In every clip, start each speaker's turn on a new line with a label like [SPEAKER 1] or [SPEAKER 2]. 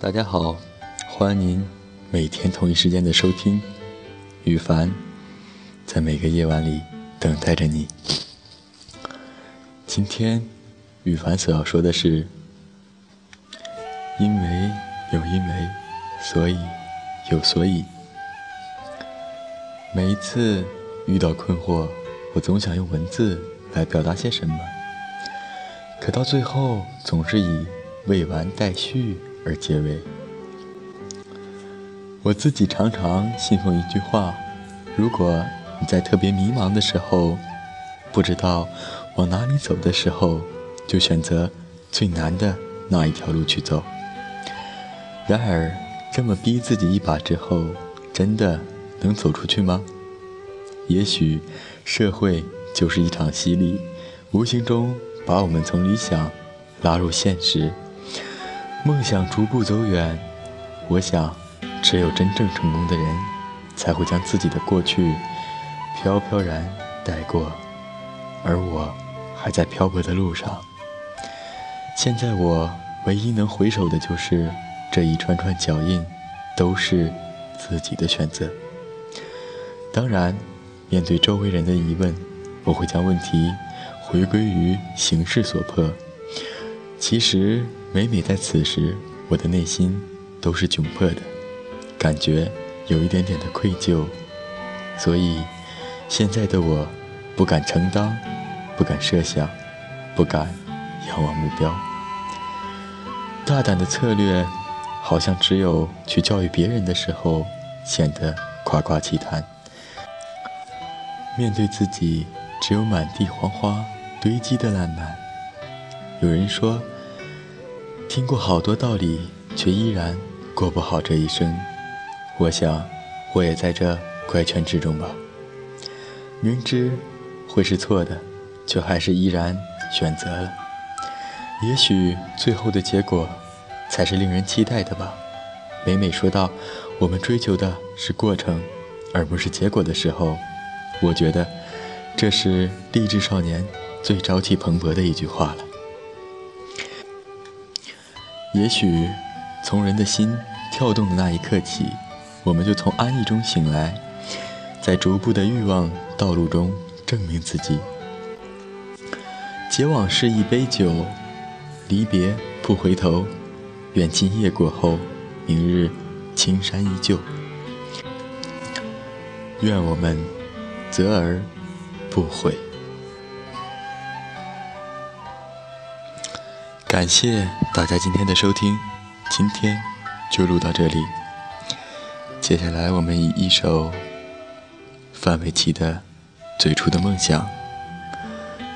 [SPEAKER 1] 大家好，欢迎您每天同一时间的收听。羽凡在每个夜晚里等待着你。今天羽凡所要说的是：因为有因为，所以有所以。每一次遇到困惑，我总想用文字来表达些什么，可到最后总是以未完待续而结尾。我自己常常信奉一句话：如果你在特别迷茫的时候，不知道往哪里走的时候，就选择最难的那一条路去走。然而，这么逼自己一把之后，真的能走出去吗？也许，社会就是一场洗礼，无形中把我们从理想拉入现实，梦想逐步走远。我想。只有真正成功的人，才会将自己的过去飘飘然带过，而我还在漂泊的路上。现在我唯一能回首的就是这一串串脚印，都是自己的选择。当然，面对周围人的疑问，我会将问题回归于形势所迫。其实，每每在此时，我的内心都是窘迫的。感觉有一点点的愧疚，所以现在的我不敢承担，不敢设想，不敢仰望目标。大胆的策略，好像只有去教育别人的时候显得夸夸其谈。面对自己，只有满地黄花堆积的烂漫。有人说，听过好多道理，却依然过不好这一生。我想，我也在这怪圈之中吧。明知会是错的，却还是依然选择了。也许最后的结果，才是令人期待的吧。每每说到我们追求的是过程，而不是结果的时候，我觉得这是励志少年最朝气蓬勃的一句话了。也许从人的心跳动的那一刻起。我们就从安逸中醒来，在逐步的欲望道路中证明自己。结往事一杯酒，离别不回头。愿今夜过后，明日青山依旧。愿我们择而不悔。感谢大家今天的收听，今天就录到这里。接下来，我们以一首范玮琪的《最初的梦想》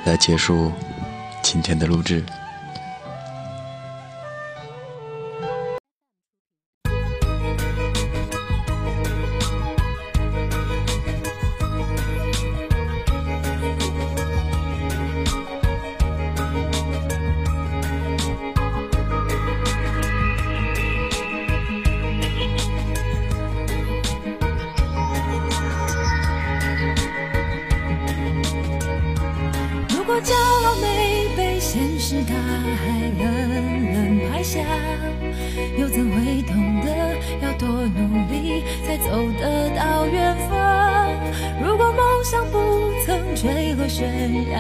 [SPEAKER 1] 来结束今天的录制。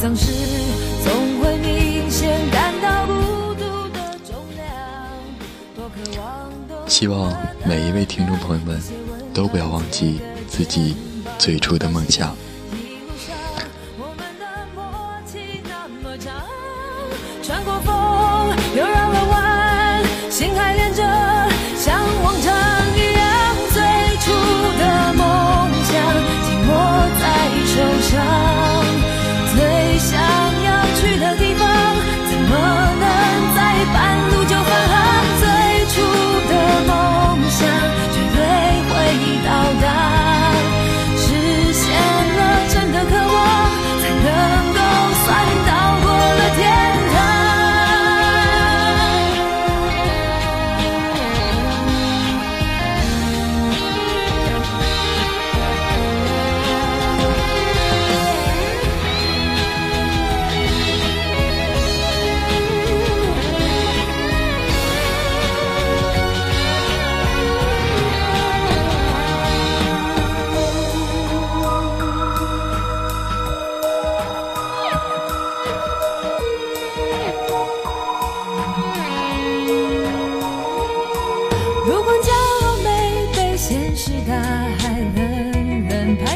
[SPEAKER 2] 丧时总会明显感到孤独的重量，多渴望。
[SPEAKER 1] 希望每一位听众朋友们。都不要忘记自己最初的梦想。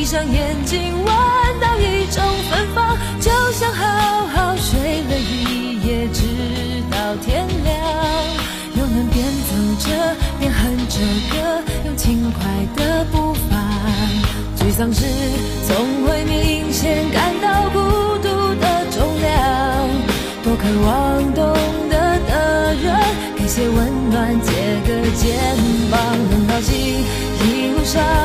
[SPEAKER 2] 闭上眼睛闻到一种芬芳，就像好好睡了一夜，直到天亮。又能边走着边哼着歌，用轻快的步伐。沮丧时总会明显感到孤独的重量。多渴望懂得的人，给些温暖，借个肩膀，很高兴一路上。